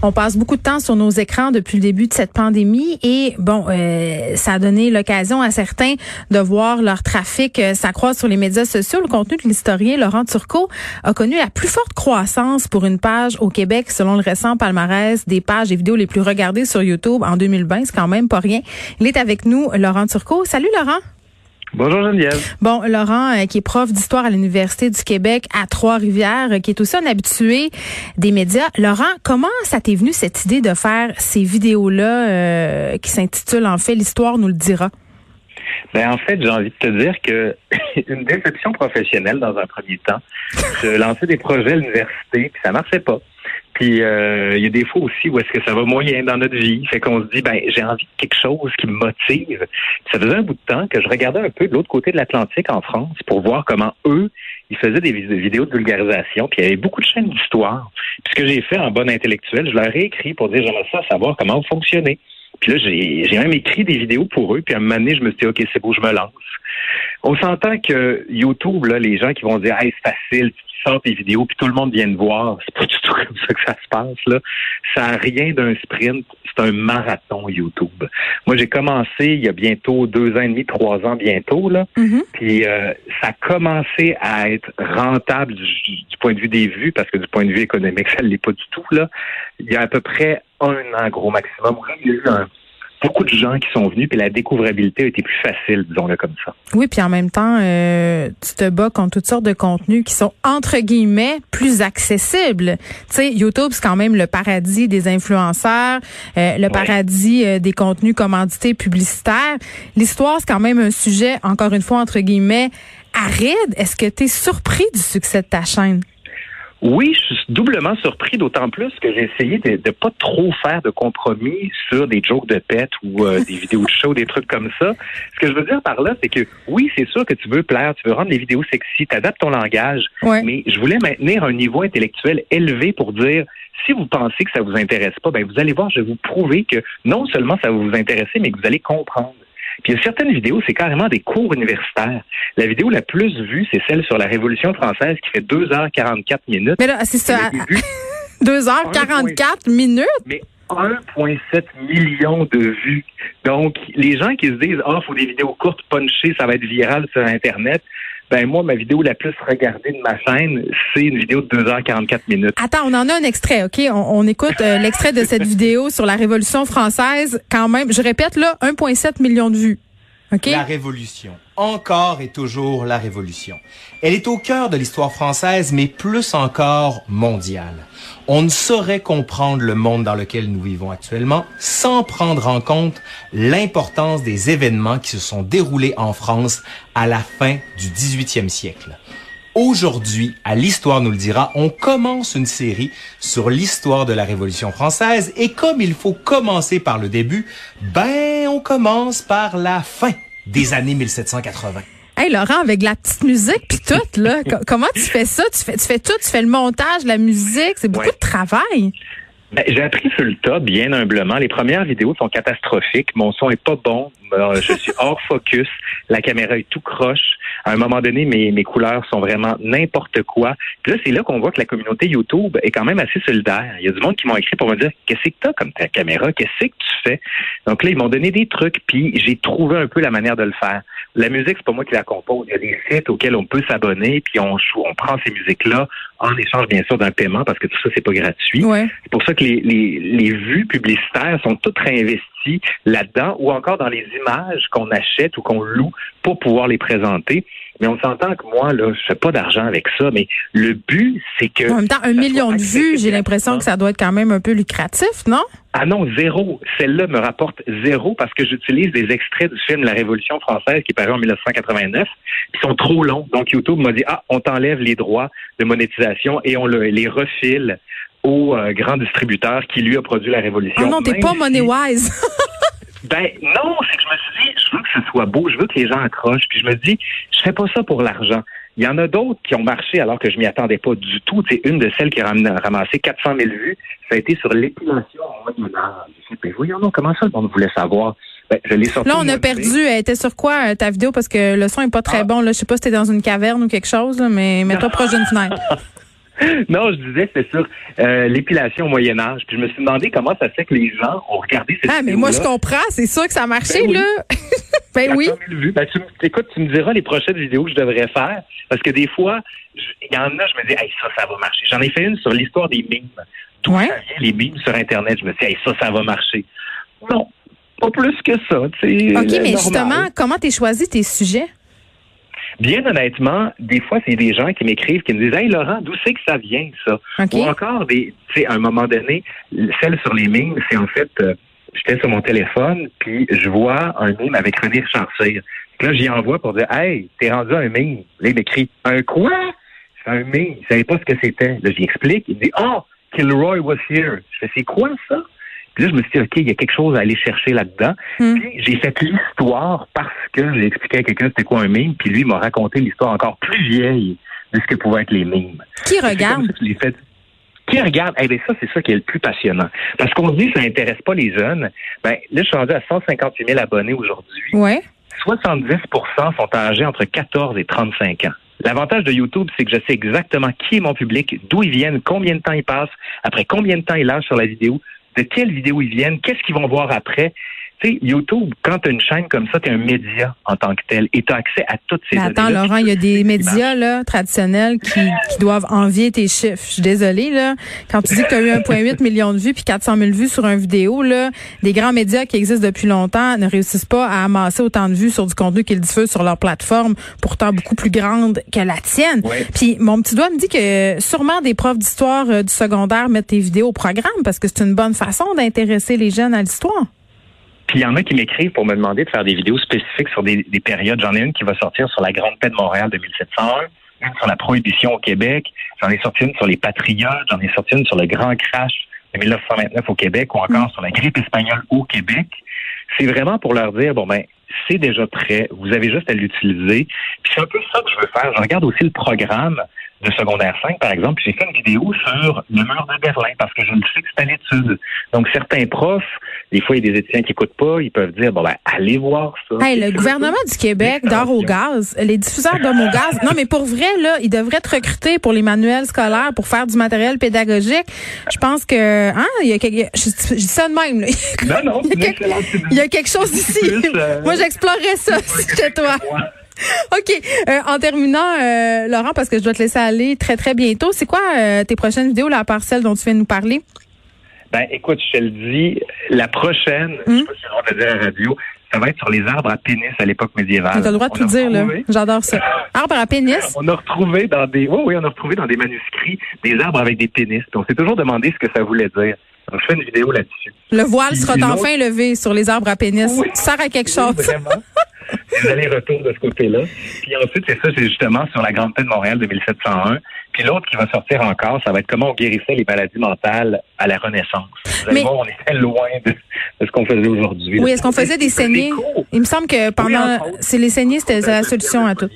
On passe beaucoup de temps sur nos écrans depuis le début de cette pandémie et bon, euh, ça a donné l'occasion à certains de voir leur trafic euh, s'accroître sur les médias sociaux. Le contenu de l'historien Laurent Turcot a connu la plus forte croissance pour une page au Québec selon le récent palmarès des pages et vidéos les plus regardées sur YouTube en 2020. C'est quand même pas rien. Il est avec nous, Laurent Turcot. Salut Laurent. Bonjour Geneviève. Bon, Laurent, euh, qui est prof d'histoire à l'Université du Québec à Trois-Rivières, euh, qui est aussi un habitué des médias. Laurent, comment ça t'est venu cette idée de faire ces vidéos-là euh, qui s'intitulent en fait L'histoire nous le dira? Ben en fait, j'ai envie de te dire que une déception professionnelle dans un premier temps. Je lançais des projets à l'université, puis ça marchait pas. Puis euh, il y a des fois aussi où est-ce que ça va moyen dans notre vie. Fait qu'on se dit, ben j'ai envie de quelque chose qui me motive. ça faisait un bout de temps que je regardais un peu de l'autre côté de l'Atlantique en France pour voir comment eux, ils faisaient des vidéos de vulgarisation. Puis il y avait beaucoup de chaînes d'histoire. Puis ce que j'ai fait en bon intellectuel, je leur ai écrit pour dire, j'aimerais ça savoir comment vous fonctionnez. Puis là, j'ai même écrit des vidéos pour eux. Puis à un moment donné, je me suis dit, OK, c'est beau, je me lance. On s'entend que YouTube, là, les gens qui vont dire, hey, c'est facile, sors tes vidéos, puis tout le monde vient de voir. C'est pas du tout comme ça que ça se passe. Là. Ça n'a rien d'un sprint, c'est un marathon YouTube. Moi, j'ai commencé il y a bientôt deux ans et demi, trois ans bientôt. Là. Mm-hmm. Puis euh, ça a commencé à être rentable du, point de vue des vues, parce que du point de vue économique, ça ne l'est pas du tout. Là. Il y a à peu près un an, gros maximum. Il y a eu un beaucoup de gens qui sont venus, puis la découvrabilité a été plus facile, disons-le comme ça. Oui, puis en même temps, euh, tu te bats contre toutes sortes de contenus qui sont, entre guillemets, plus accessibles. Tu sais, YouTube, c'est quand même le paradis des influenceurs, euh, le paradis euh, des contenus commandités publicitaires. L'histoire, c'est quand même un sujet, encore une fois, entre guillemets, aride. Est-ce que tu es surpris du succès de ta chaîne? Oui, je suis doublement surpris, d'autant plus que j'ai essayé de ne pas trop faire de compromis sur des jokes de pète ou euh, des vidéos de show, des trucs comme ça. Ce que je veux dire par là, c'est que oui, c'est sûr que tu veux plaire, tu veux rendre les vidéos sexy, tu adaptes ton langage, mais je voulais maintenir un niveau intellectuel élevé pour dire si vous pensez que ça vous intéresse pas, ben vous allez voir, je vais vous prouver que non seulement ça va vous intéresser, mais que vous allez comprendre. Puis il y a certaines vidéos, c'est carrément des cours universitaires. La vidéo la plus vue, c'est celle sur la Révolution française qui fait 2h44 minutes. Mais là, c'est ça. 2h44 minutes? Mais 1,7 million de vues. Donc, les gens qui se disent, ah, oh, faut des vidéos courtes, punchées, ça va être viral sur Internet. Ben moi, ma vidéo la plus regardée de ma chaîne, c'est une vidéo de 2h44 minutes. Attends, on en a un extrait, OK? On, écoute euh, l'extrait de cette vidéo sur la Révolution française. Quand même, je répète là, 1,7 million de vues. La Révolution. Encore et toujours la Révolution. Elle est au cœur de l'histoire française, mais plus encore mondiale. On ne saurait comprendre le monde dans lequel nous vivons actuellement sans prendre en compte l'importance des événements qui se sont déroulés en France à la fin du 18e siècle. Aujourd'hui, à l'Histoire nous le dira, on commence une série sur l'histoire de la Révolution française et comme il faut commencer par le début, ben on commence par la fin des années 1780. Hey Laurent, avec la petite musique puis tout là, comment tu fais ça? Tu fais, tu fais tout, tu fais le montage, la musique, c'est beaucoup de travail. Ben, j'ai appris sur le tas, bien humblement. Les premières vidéos sont catastrophiques. Mon son est pas bon. Euh, je suis hors focus. La caméra est tout croche. À un moment donné, mes, mes couleurs sont vraiment n'importe quoi. Puis là, c'est là qu'on voit que la communauté YouTube est quand même assez solidaire. Il y a du monde qui m'ont écrit pour me dire Qu'est-ce que t'as comme ta caméra? Qu'est-ce que tu fais? Donc là, ils m'ont donné des trucs, puis j'ai trouvé un peu la manière de le faire. La musique, c'est pas moi qui la compose. Il y a des sites auxquels on peut s'abonner, puis on, on prend ces musiques-là en échange, bien sûr, d'un paiement, parce que tout ça, c'est pas gratuit. C'est pour ça que les, les, les vues publicitaires sont toutes réinvesties là-dedans, ou encore dans les images qu'on achète ou qu'on loue pour pouvoir les présenter. Mais on s'entend que moi, là, je fais pas d'argent avec ça, mais le but, c'est que... En même temps, un million de vues, j'ai l'impression que ça doit être quand même un peu lucratif, non? Ah non, zéro. Celle-là me rapporte zéro parce que j'utilise des extraits du film La Révolution française qui est paru en 1989, qui sont trop longs. Donc YouTube m'a dit, ah, on t'enlève les droits de monétisation et on les refile au euh, grand distributeur qui lui a produit La Révolution. Ah non, t'es pas money wise. Ben non, c'est que je me suis dit, je veux que ce soit beau, je veux que les gens accrochent, puis je me dis, je fais pas ça pour l'argent. Il y en a d'autres qui ont marché alors que je m'y attendais pas du tout. C'est une de celles qui a ramassé 400 000 vues. Ça a été sur l'épilation en Moyen Âge. Voyons, non, comment ça le monde voulait savoir? Ben, je l'ai sorti Là, au on a perdu. Elle était sur quoi, euh, ta vidéo? Parce que le son est pas très Ah. bon. Là. Je sais pas si t'es dans une caverne ou quelque chose, là, mais mets-toi proche d'une fenêtre. Non, je disais, c'était sur euh, l'épilation au Moyen Âge. Puis je me suis demandé comment ça fait que les gens ont regardé cette Ah, mais moi, je comprends. C'est sûr que ça a marché, Ben oui. là. ben oui. 400 000 vues. Ben, tu, écoute, tu me diras les prochaines vidéos que je devrais faire. Parce que des fois, il y en a, je me dis, hey, ça, ça va marcher. J'en ai fait une sur l'histoire des mimes. D'où Ouais. les mimes sur Internet? Je me dit, hey, ça, ça va marcher. Non, pas plus que ça. tu OK, euh, mais normal. justement, comment t'es choisi tes sujets? Bien honnêtement, des fois, c'est des gens qui m'écrivent, qui me disent, hey, Laurent, d'où c'est que ça vient, ça? OK. Ou encore, des, tu sais, à un moment donné, celle sur les mimes, c'est en fait, euh, j'étais sur mon téléphone, puis je vois un mime avec René Charcir. Là, j'y envoie pour dire, hey, t'es rendu un mime. Là, il m'écrit, un quoi? Fais un mime. Il savait pas ce que c'était. Là, j'y explique. Il me dit, oh, Kilroy was here. Je fais, c'est quoi ça? Puis là, je me suis dit, OK, il y a quelque chose à aller chercher là-dedans. Hmm. Puis j'ai fait l'histoire parce que j'ai expliqué à quelqu'un c'était quoi un mime, puis lui m'a raconté l'histoire encore plus vieille de ce que pouvaient être les mimes. Qui regarde? fait. Qui regarde? Eh bien, ça, c'est ça qui est le plus passionnant. Parce qu'on se dit que ça n'intéresse pas les jeunes. Ben, là, je suis rendu à 158 000 abonnés aujourd'hui. Ouais. 70% sont âgés entre 14 et 35 ans. L'avantage de YouTube, c'est que je sais exactement qui est mon public, d'où ils viennent, combien de temps ils passent, après combien de temps ils lâchent sur la vidéo, de quelle vidéo ils viennent, qu'est-ce qu'ils vont voir après. Tu sais, YouTube, quand tu as une chaîne comme ça, tu es un média en tant que tel et tu as accès à toutes ces Mais attends. Laurent, il y a des médias là, traditionnels qui, qui doivent envier tes chiffres. Je suis désolée. Là. Quand tu dis que tu as eu 1,8 million de vues puis 400 000 vues sur une vidéo, là, des grands médias qui existent depuis longtemps ne réussissent pas à amasser autant de vues sur du contenu qu'ils diffusent sur leur plateforme, pourtant beaucoup plus grande que la tienne. Ouais. Puis mon petit doigt me dit que sûrement des profs d'histoire euh, du secondaire mettent tes vidéos au programme parce que c'est une bonne façon d'intéresser les jeunes à l'histoire. Puis il y en a qui m'écrivent pour me demander de faire des vidéos spécifiques sur des, des périodes. J'en ai une qui va sortir sur la Grande Paix de Montréal de 1701, une sur la Prohibition au Québec, j'en ai sorti une sur les Patriotes, j'en ai sorti une sur le Grand Crash de 1929 au Québec ou encore sur la grippe espagnole au Québec. C'est vraiment pour leur dire, bon ben, c'est déjà prêt, vous avez juste à l'utiliser. Puis c'est un peu ça que je veux faire. Je regarde aussi le programme de secondaire 5, par exemple, j'ai fait une vidéo sur le mur de Berlin parce que je le sais que c'est à l'étude. Donc, certains profs, des fois, il y a des étudiants qui écoutent pas, ils peuvent dire, bon, ben, allez voir ça. Hey, le gouvernement du Québec dort au gaz. Les diffuseurs dorment au gaz. Non, mais pour vrai, là, ils devraient te recruter pour les manuels scolaires, pour faire du matériel pédagogique. Je pense que, hein, il y a quelque, je, je dis ça de même, là. Non, non, Il y a quelque- excellente idée. Il y a quelque chose ici. Euh, Moi, j'explorerais ça si toi. OK. Euh, en terminant, euh, Laurent, parce que je dois te laisser aller très, très bientôt, c'est quoi euh, tes prochaines vidéos, là, à part celle dont tu viens de nous parler? Ben, écoute, je te le dis, la prochaine, je sais pas si de le dire à la radio, ça va être sur les arbres à pénis à l'époque médiévale. Tu as le droit de On tout dire, là. J'adore ça. Arbre à pénis? On a retrouvé dans des, oui, oui, on a retrouvé dans des manuscrits des arbres avec des pénis. Puis on s'est toujours demandé ce que ça voulait dire. Donc, je fais une vidéo là-dessus. Le voile sera enfin levé sur les arbres à pénis. Oui. Ça sert à quelque Oui, chose. Vraiment. Des allers-retours de ce côté-là. Puis ensuite, c'est ça, c'est justement sur la Grande Paix de Montréal de 1701. Puis l'autre qui va sortir encore, ça va être comment on guérissait les maladies mentales à la Renaissance. Vous allez Mais- voir, on très loin de, de ce qu'on faisait aujourd'hui. Oui, est-ce qu'on faisait des saignées? Il me semble que pendant, autres. c'est les saignées, c'était c'est la solution à tout.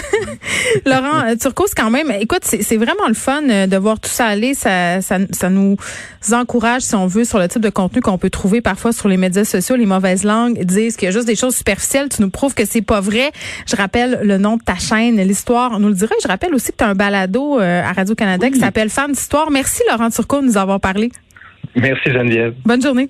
Laurent euh, Turcos, quand même, écoute, c'est c'est vraiment le fun euh, de voir tout ça aller. Ça, ça, ça nous encourage, si on veut, sur le type de contenu qu'on peut trouver parfois sur les médias sociaux. Les mauvaises langues disent qu'il y a juste des choses superficielles. Tu nous prouves que c'est pas vrai. Je rappelle le nom de ta chaîne, l'histoire. On nous le dirait. Je rappelle aussi que tu as un balado euh, à Radio-Canada qui s'appelle Fans d'histoire. Merci, Laurent Turcot, de nous avoir parlé. Merci Geneviève. Bonne journée.